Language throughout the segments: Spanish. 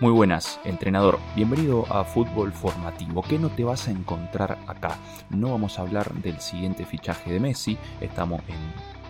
Muy buenas, entrenador. Bienvenido a Fútbol Formativo. ¿Qué no te vas a encontrar acá? No vamos a hablar del siguiente fichaje de Messi. Estamos en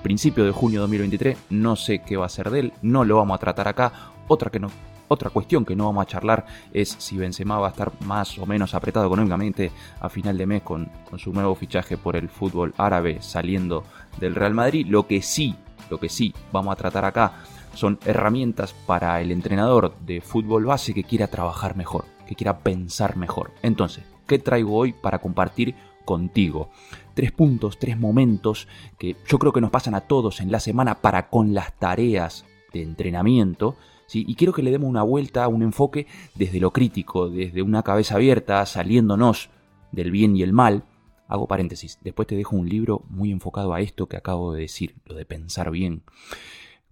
principio de junio de 2023. No sé qué va a ser de él. No lo vamos a tratar acá. Otra, que no, otra cuestión que no vamos a charlar es si Benzema va a estar más o menos apretado económicamente a final de mes con, con su nuevo fichaje por el fútbol árabe saliendo del Real Madrid. Lo que sí, lo que sí vamos a tratar acá son herramientas para el entrenador de fútbol base que quiera trabajar mejor, que quiera pensar mejor. Entonces, ¿qué traigo hoy para compartir contigo? Tres puntos, tres momentos que yo creo que nos pasan a todos en la semana para con las tareas de entrenamiento. ¿sí? Y quiero que le demos una vuelta, un enfoque desde lo crítico, desde una cabeza abierta, saliéndonos del bien y el mal. Hago paréntesis, después te dejo un libro muy enfocado a esto que acabo de decir, lo de pensar bien.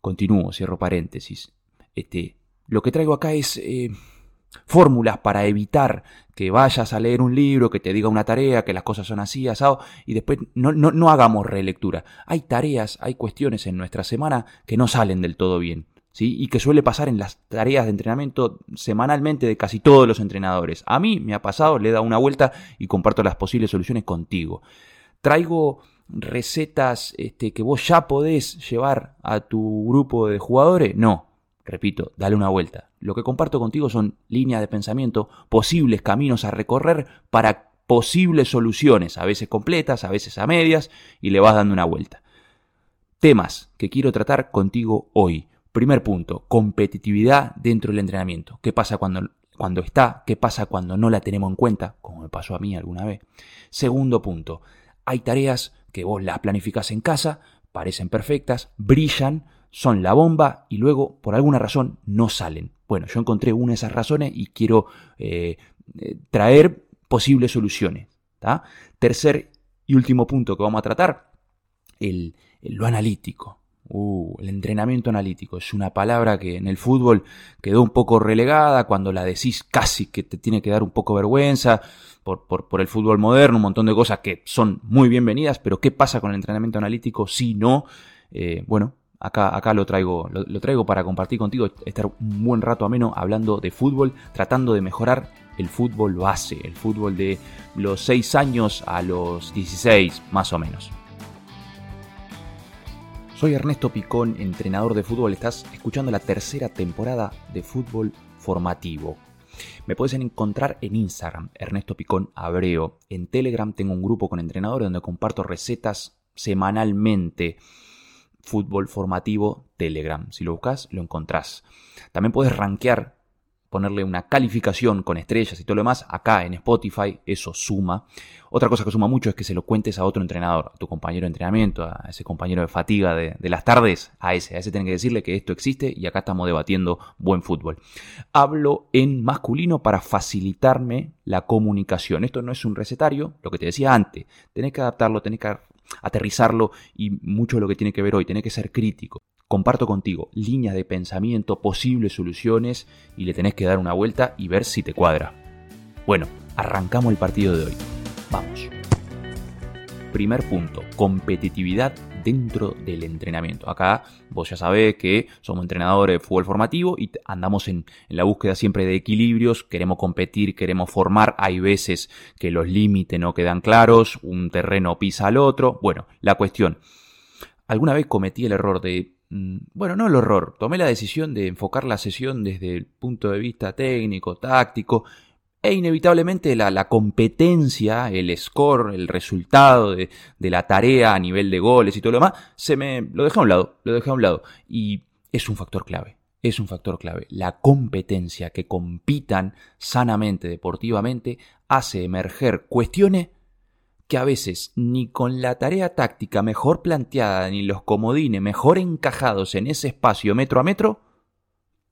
Continúo, cierro paréntesis. Este, lo que traigo acá es eh, fórmulas para evitar que vayas a leer un libro, que te diga una tarea, que las cosas son así, asado, y después no, no, no hagamos relectura. Hay tareas, hay cuestiones en nuestra semana que no salen del todo bien. ¿Sí? y que suele pasar en las tareas de entrenamiento semanalmente de casi todos los entrenadores. A mí me ha pasado, le he dado una vuelta y comparto las posibles soluciones contigo. Traigo recetas este, que vos ya podés llevar a tu grupo de jugadores? No, repito, dale una vuelta. Lo que comparto contigo son líneas de pensamiento, posibles caminos a recorrer para posibles soluciones, a veces completas, a veces a medias, y le vas dando una vuelta. Temas que quiero tratar contigo hoy. Primer punto, competitividad dentro del entrenamiento. ¿Qué pasa cuando, cuando está? ¿Qué pasa cuando no la tenemos en cuenta? Como me pasó a mí alguna vez. Segundo punto, hay tareas que vos las planificás en casa, parecen perfectas, brillan, son la bomba y luego por alguna razón no salen. Bueno, yo encontré una de esas razones y quiero eh, eh, traer posibles soluciones. Tercer y último punto que vamos a tratar, el, lo analítico. Uh, el entrenamiento analítico es una palabra que en el fútbol quedó un poco relegada, cuando la decís casi que te tiene que dar un poco vergüenza por, por, el fútbol moderno, un montón de cosas que son muy bienvenidas, pero ¿qué pasa con el entrenamiento analítico si no? Eh, bueno, acá, acá lo, traigo, lo, traigo para compartir contigo, estar un buen rato ameno hablando de fútbol, tratando de mejorar el fútbol base, el fútbol de los 6 años a los 16 más o menos. Soy Ernesto Picón, entrenador de fútbol. Estás escuchando la tercera temporada de Fútbol Formativo. Me puedes encontrar en Instagram, Ernesto Picón Abreo. En Telegram tengo un grupo con entrenadores donde comparto recetas semanalmente. Fútbol formativo Telegram. Si lo buscas, lo encontrás. También puedes rankear ponerle una calificación con estrellas y todo lo demás, acá en Spotify, eso suma. Otra cosa que suma mucho es que se lo cuentes a otro entrenador, a tu compañero de entrenamiento, a ese compañero de fatiga de, las tardes, a ese, a ese tienen que decirle que esto existe y acá estamos debatiendo buen fútbol. Hablo en masculino para facilitarme la comunicación. Esto no es un recetario, lo que te decía antes, tenés que adaptarlo, tenés que aterrizarlo y mucho de lo que tiene que ver hoy, tenés que ser crítico comparto contigo líneas de pensamiento, posibles soluciones y le tenés que dar una vuelta y ver si te cuadra. Bueno, arrancamos el partido de hoy. Vamos. Primer punto, competitividad dentro del entrenamiento. Acá vos ya sabés que somos entrenadores de fútbol formativo y andamos en, en, la búsqueda siempre de equilibrios, queremos competir, queremos formar, hay veces que los límites no quedan claros, un terreno pisa al otro. Bueno, la cuestión, alguna vez cometí el error de bueno, no el horror, tomé la decisión de enfocar la sesión desde el punto de vista técnico, táctico, e inevitablemente la, competencia, el score, el resultado de, de, la tarea a nivel de goles y todo lo demás, se me lo dejé a un lado, lo dejé a un lado. Y es un factor clave, es un factor clave. La competencia, que compitan sanamente, deportivamente, hace emerger cuestiones que a veces ni con la tarea táctica mejor planteada ni los comodines mejor encajados en ese espacio metro a metro,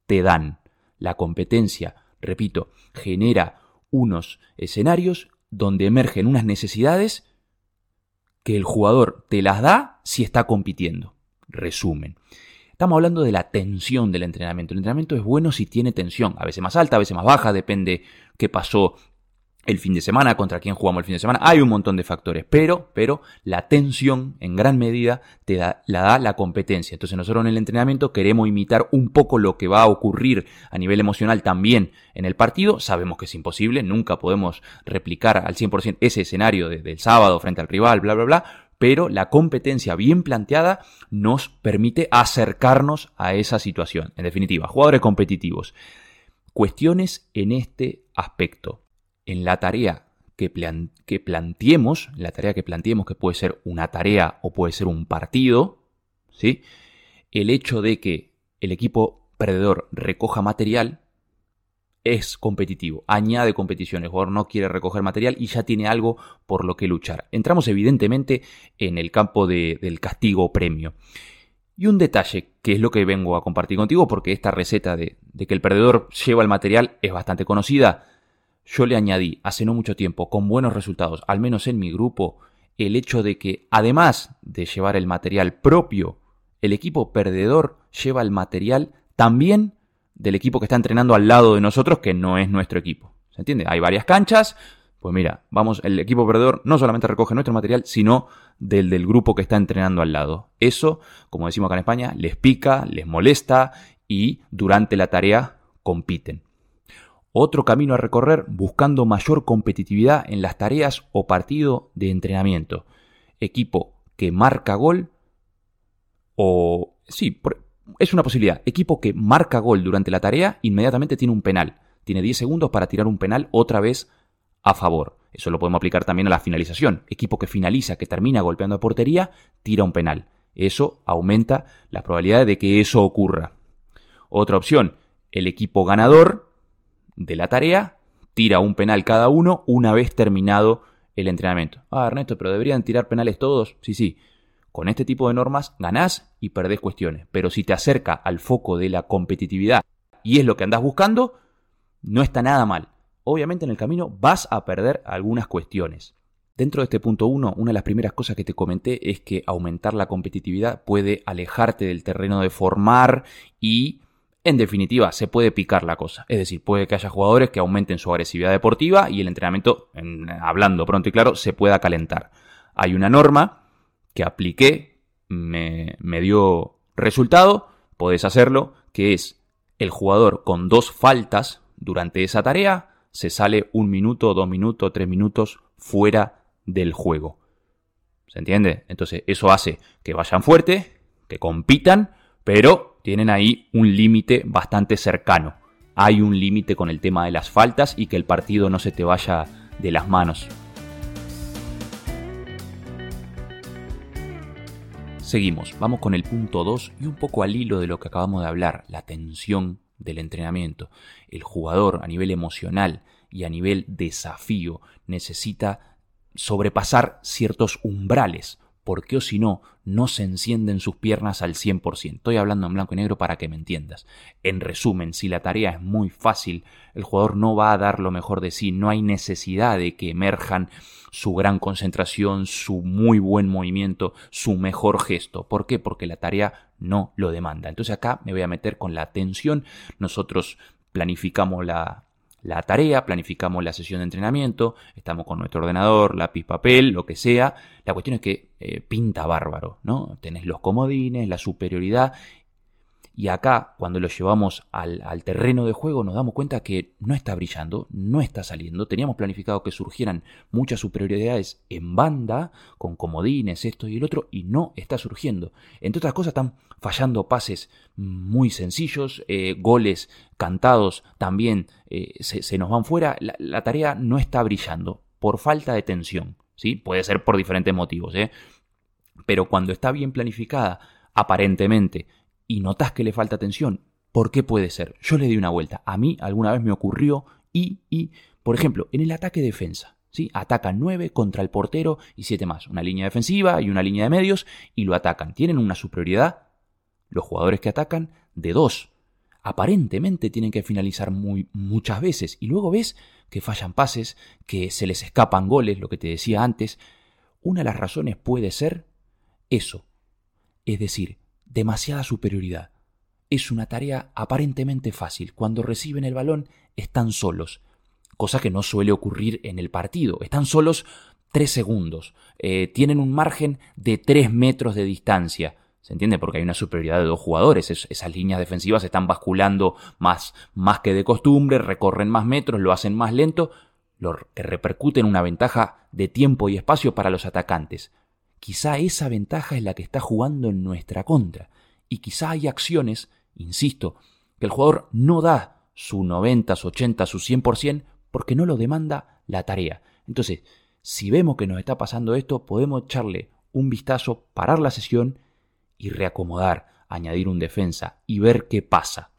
te dan. La competencia, repito, genera unos escenarios donde emergen unas necesidades que el jugador te las da si está compitiendo. Resumen. Estamos hablando de la tensión del entrenamiento. El entrenamiento es bueno si tiene tensión, a veces más alta, a veces más baja, depende qué pasó el fin de semana, contra quién jugamos el fin de semana, hay un montón de factores, pero, pero la tensión en gran medida te da, la da la competencia. Entonces nosotros en el entrenamiento queremos imitar un poco lo que va a ocurrir a nivel emocional también en el partido, sabemos que es imposible, nunca podemos replicar al 100% ese escenario del sábado frente al rival, bla, bla, bla, pero la competencia bien planteada nos permite acercarnos a esa situación. En definitiva, jugadores competitivos. Cuestiones en este aspecto en la tarea que, planteemos, la tarea que planteemos, que puede ser una tarea o puede ser un partido, ¿sí? el hecho de que el equipo perdedor recoja material es competitivo, añade competición. El jugador no quiere recoger material y ya tiene algo por lo que luchar. Entramos evidentemente en el campo del castigo premio. Y un detalle, que es lo que vengo a compartir contigo, porque esta receta de, de que el perdedor lleva el material es bastante conocida, yo le añadí hace no mucho tiempo, con buenos resultados, al menos en mi grupo, el hecho de que además de llevar el material propio, el equipo perdedor lleva el material también del equipo que está entrenando al lado de nosotros, que no es nuestro equipo. ¿Se entiende? Hay varias canchas. Pues mira, vamos, el equipo perdedor no solamente recoge nuestro material, sino del del grupo que está entrenando al lado. Eso, como decimos acá en España, les pica, les molesta y durante la tarea compiten otro camino a recorrer buscando mayor competitividad en las tareas o partido de entrenamiento. Equipo que marca gol o... Sí, es una posibilidad. Equipo que marca gol durante la tarea inmediatamente tiene un penal. Tiene 10 segundos para tirar un penal otra vez a favor. Eso lo podemos aplicar también a la finalización. Equipo que finaliza, que termina golpeando a portería, tira un penal. Eso aumenta la probabilidad de que eso ocurra. Otra opción, el equipo ganador de la tarea, tira un penal cada uno una vez terminado el entrenamiento. Ah, Ernesto, pero deberían tirar penales todos. Sí, sí. Con este tipo de normas ganás y perdés cuestiones. Pero si te acerca al foco de la competitividad y es lo que andás buscando, no está nada mal. Obviamente en el camino vas a perder algunas cuestiones. Dentro de este punto 1, una de las primeras cosas que te comenté es que aumentar la competitividad puede alejarte del terreno de formar y en definitiva, se puede picar la cosa. Es decir, puede que haya jugadores que aumenten su agresividad deportiva y el entrenamiento, hablando pronto y claro, se pueda calentar. Hay una norma que apliqué, me, me dio resultado, podés hacerlo, que es el jugador con dos faltas durante esa tarea se sale un minuto, dos minutos, tres minutos fuera del juego. ¿Se entiende? Entonces eso hace que vayan fuerte, que compitan, pero tienen ahí un límite bastante cercano. Hay un límite con el tema de las faltas y que el partido no se te vaya de las manos. Seguimos, vamos con el punto 2 y un poco al hilo de lo que acabamos de hablar, la tensión del entrenamiento. El jugador a nivel emocional y a nivel desafío necesita sobrepasar ciertos umbrales porque o si no, no se encienden sus piernas al 100%. Estoy hablando en blanco y negro para que me entiendas. En resumen, si la tarea es muy fácil, el jugador no va a dar lo mejor de sí, no hay necesidad de que emerjan su gran concentración, su muy buen movimiento, su mejor gesto. ¿Por qué? Porque la tarea no lo demanda. Entonces acá me voy a meter con la atención. Nosotros planificamos la, la tarea, planificamos la sesión de entrenamiento, estamos con nuestro ordenador, lápiz, papel, lo que sea. La cuestión es que eh, pinta bárbaro, ¿no? Tenés los comodines, la superioridad y acá, cuando lo llevamos al, terreno de juego, nos damos cuenta que no está brillando, no está saliendo. Teníamos planificado que surgieran muchas superioridades en banda, con comodines, esto y el otro, y no está surgiendo. Entre otras cosas, están fallando pases muy sencillos, eh, goles cantados también eh, se, nos van fuera. La, tarea no está brillando por falta de tensión. ¿sí? Puede ser por diferentes motivos. ¿eh? Pero cuando está bien planificada, aparentemente, y notas que le falta atención, ¿por qué puede ser? Yo le di una vuelta. A mí alguna vez me ocurrió y, y, por ejemplo, en el ataque defensa. ¿sí? Atacan nueve contra el portero y siete más. Una línea defensiva y una línea de medios y lo atacan. Tienen una superioridad, los jugadores que atacan, de dos. Aparentemente tienen que finalizar muy, muchas veces y luego ves que fallan pases, que se les escapan goles, lo que te decía antes. Una de las razones puede ser eso. Es decir, demasiada superioridad. Es una tarea aparentemente fácil. Cuando reciben el balón están solos. cosa que no suele ocurrir en el partido. Están solos 3 segundos, eh, tienen un margen de 3 metros de distancia. ¿Se entiende? Porque hay una superioridad de dos jugadores. esas líneas defensivas están basculando más, más que de costumbre, recorren más metros, lo hacen más lento, lo que repercute en una ventaja de tiempo y espacio para los atacantes. Quizá esa ventaja es la que está jugando en nuestra contra. Y quizá hay acciones, insisto, que el jugador no da su 90, su 80, su 100% porque no lo demanda la tarea. Entonces, si vemos que nos está pasando esto, podemos echarle un vistazo, parar la sesión y reacomodar, añadir un defensa y ver qué pasa.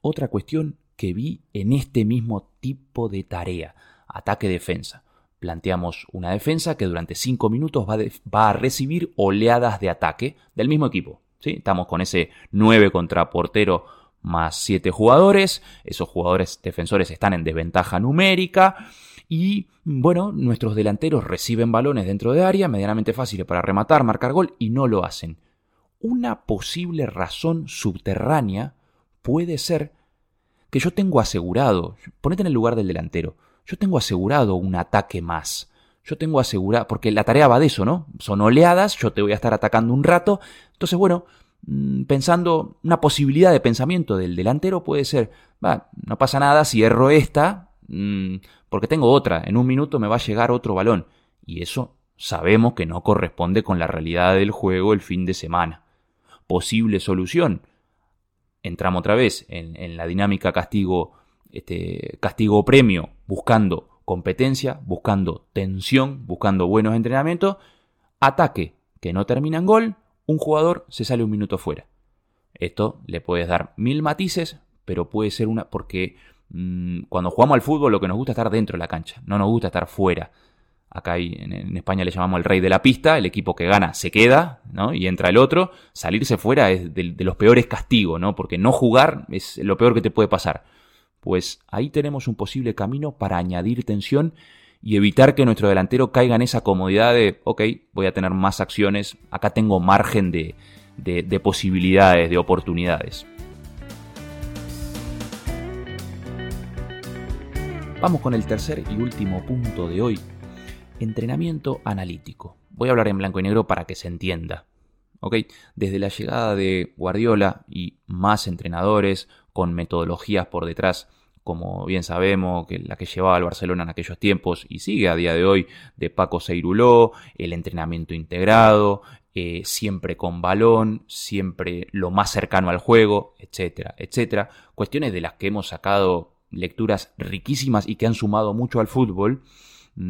Otra cuestión que vi en este mismo tipo de tarea, ataque-defensa. Planteamos una defensa que durante 5 minutos va, a recibir oleadas de ataque del mismo equipo. Estamos con ese 9 contra portero más 7 jugadores. Esos jugadores defensores están en desventaja numérica. Y bueno, nuestros delanteros reciben balones dentro de área, medianamente fáciles para rematar, marcar gol, y no lo hacen. Una posible razón subterránea puede ser que yo tengo asegurado, ponete en el lugar del delantero, yo tengo asegurado un ataque más. Yo tengo asegurado, porque la tarea va de eso, ¿no? Son oleadas, yo te voy a estar atacando un rato. Entonces, bueno, mm, pensando, una posibilidad de pensamiento del delantero puede ser, va, no pasa nada si erro esta, mm, porque tengo otra, en un minuto me va a llegar otro balón. Y eso sabemos que no corresponde con la realidad del juego el fin de semana. Posible solución. Entramos otra vez en, la dinámica castigo, este, castigo premio, buscando competencia, buscando tensión, buscando buenos entrenamientos. Ataque que no termina en gol, un jugador se sale un minuto fuera. Esto le puedes dar mil matices, pero puede ser una. porque mm, cuando jugamos al fútbol lo que nos gusta es estar dentro de la cancha, no nos gusta estar fuera. Acá en, España le llamamos el rey de la pista, el equipo que gana se queda, ¿no? Y entra el otro. Salirse fuera es de, de los peores castigos, ¿no? Porque no jugar es lo peor que te puede pasar. Pues ahí tenemos un posible camino para añadir tensión y evitar que nuestro delantero caiga en esa comodidad de, ok, voy a tener más acciones, acá tengo margen de, de, posibilidades, de oportunidades. Vamos con el tercer y último punto de hoy, entrenamiento analítico. Voy a hablar en blanco y negro para que se entienda. Desde la llegada de Guardiola y más entrenadores con metodologías por detrás, como bien sabemos, que la que llevaba al Barcelona en aquellos tiempos y sigue a día de hoy, de Paco Seiruló, el entrenamiento integrado, eh, siempre con balón, siempre lo más cercano al juego, etcétera, etcétera. Cuestiones de las que hemos sacado lecturas riquísimas y que han sumado mucho al fútbol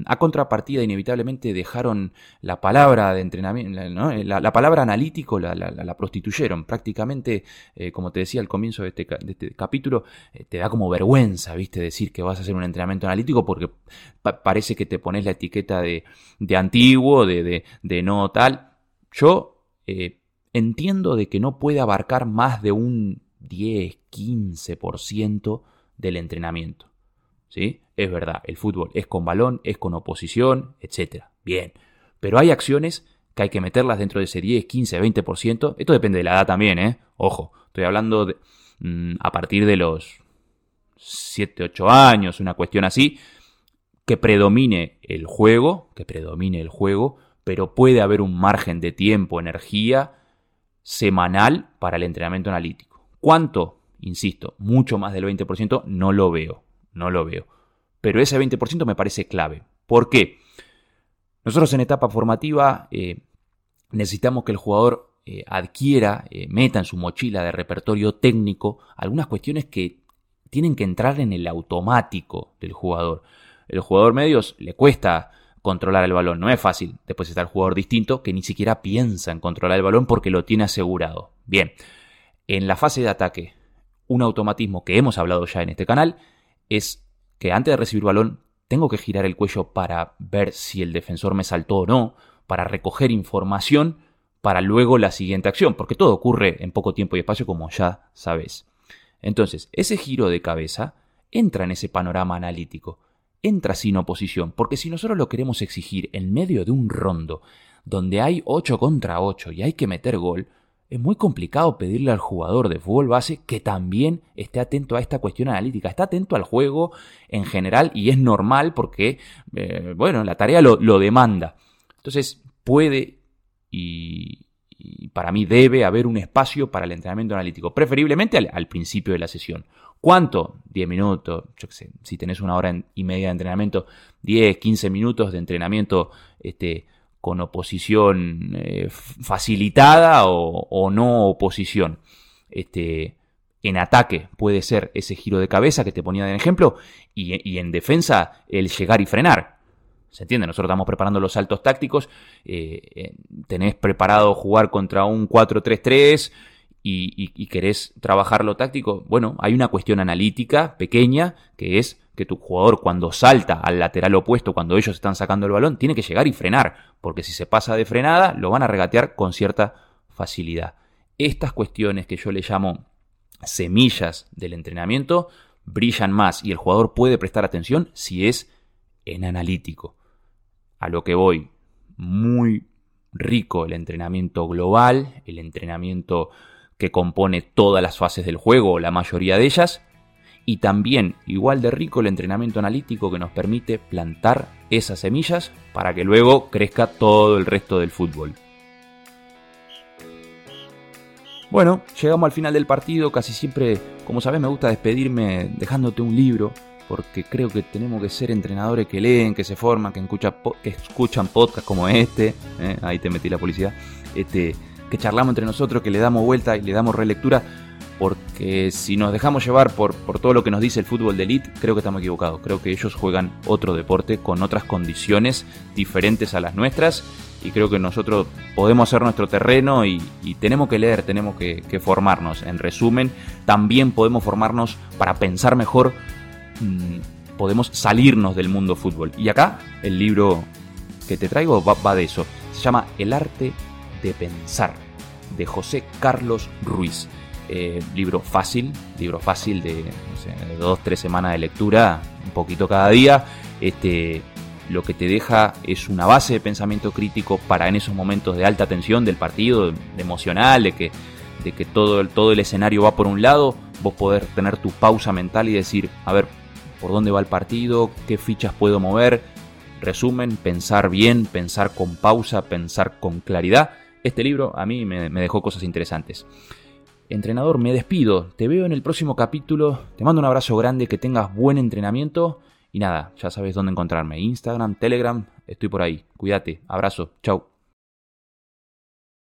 a contrapartida, inevitablemente dejaron la palabra de entrenamiento, eh, la, palabra analítico la, prostituyeron. Prácticamente, eh, como te decía al comienzo de este, este capítulo, eh, te da como vergüenza, ¿viste? Decir que vas a hacer un entrenamiento analítico porque parece que te pones la etiqueta de, de antiguo, de, de, de, no tal. Yo entiendo de que no puede abarcar más de un 10, 15% del entrenamiento. ¿Sí? Es verdad, el fútbol es con balón, es con oposición, etc. Bien. Pero hay acciones que hay que meterlas dentro de ese 10, 15, 20%. Esto depende de la edad también, ¿eh? Ojo, estoy hablando de, mm, a partir de los 7, 8 años, una cuestión así, que predomine el juego, que predomine el juego, pero puede haber un margen de tiempo, energía semanal para el entrenamiento analítico. ¿Cuánto? Insisto, mucho más del 20% no lo veo, no lo veo pero ese 20% me parece clave. ¿Por qué? Nosotros en etapa formativa eh, necesitamos que el jugador eh, adquiera, eh, meta en su mochila de repertorio técnico algunas cuestiones que tienen que entrar en el automático del jugador. El jugador medios le cuesta controlar el balón, no es fácil. Después está el jugador distinto que ni siquiera piensa en controlar el balón porque lo tiene asegurado. Bien, en la fase de ataque, un automatismo que hemos hablado ya en este canal es que antes de recibir balón tengo que girar el cuello para ver si el defensor me saltó o no, para recoger información para luego la siguiente acción, porque todo ocurre en poco tiempo y espacio como ya sabes. Entonces, ese giro de cabeza entra en ese panorama analítico, entra sin oposición, porque si nosotros lo queremos exigir en medio de un rondo donde hay 8 contra 8 y hay que meter gol, es muy complicado pedirle al jugador de fútbol base que también esté atento a esta cuestión analítica, está atento al juego en general y es normal porque, eh, bueno, la tarea lo, demanda. Entonces puede y, para mí debe haber un espacio para el entrenamiento analítico, preferiblemente al, principio de la sesión. ¿Cuánto? 10 minutos, yo qué sé, si tenés una hora y media de entrenamiento, 10, 15 minutos de entrenamiento este, con oposición eh, facilitada o, no oposición. Este, en ataque puede ser ese giro de cabeza que te ponía de ejemplo y, en defensa el llegar y frenar. ¿Se entiende? Nosotros estamos preparando los saltos tácticos, eh, eh, tenés preparado jugar contra un 4-3-3 y, y, querés trabajar lo táctico. Bueno, hay una cuestión analítica pequeña que es que tu jugador cuando salta al lateral opuesto, cuando ellos están sacando el balón, tiene que llegar y frenar, porque si se pasa de frenada, lo van a regatear con cierta facilidad. Estas cuestiones que yo le llamo semillas del entrenamiento brillan más y el jugador puede prestar atención si es en analítico. A lo que voy, muy rico el entrenamiento global, el entrenamiento que compone todas las fases del juego, la mayoría de ellas, y también igual de rico el entrenamiento analítico que nos permite plantar esas semillas para que luego crezca todo el resto del fútbol. Bueno, llegamos al final del partido, casi siempre, como sabes, me gusta despedirme dejándote un libro, porque creo que tenemos que ser entrenadores que leen, que se forman, que, escuchan, que escuchan podcasts como este, ¿eh? ahí te metí la publicidad, este, que charlamos entre nosotros, que le damos vuelta y le damos relectura porque si nos dejamos llevar por, por, todo lo que nos dice el fútbol de elite, creo que estamos equivocados. Creo que ellos juegan otro deporte con otras condiciones diferentes a las nuestras y creo que nosotros podemos hacer nuestro terreno y, tenemos que leer, tenemos que, formarnos. En resumen, también podemos formarnos para pensar mejor, mm, podemos salirnos del mundo fútbol. Y acá el libro que te traigo va de eso. Se llama El arte de pensar, de José Carlos Ruiz. Eh, libro fácil, libro fácil de, dos, tres semanas de lectura, un poquito cada día. Este, lo que te deja es una base de pensamiento crítico para en esos momentos de alta tensión del partido, de, emocional, de que, de que todo, todo el escenario va por un lado, vos poder tener tu pausa mental y decir, a ver, ¿por dónde va el partido? ¿Qué fichas puedo mover? Resumen, pensar bien, pensar con pausa, pensar con claridad. Este libro a mí me dejó cosas interesantes. Entrenador, me despido. Te veo en el próximo capítulo. Te mando un abrazo grande, que tengas buen entrenamiento. Y nada, ya sabes dónde encontrarme. Instagram, Telegram, estoy por ahí. Cuídate. Abrazo. Chau.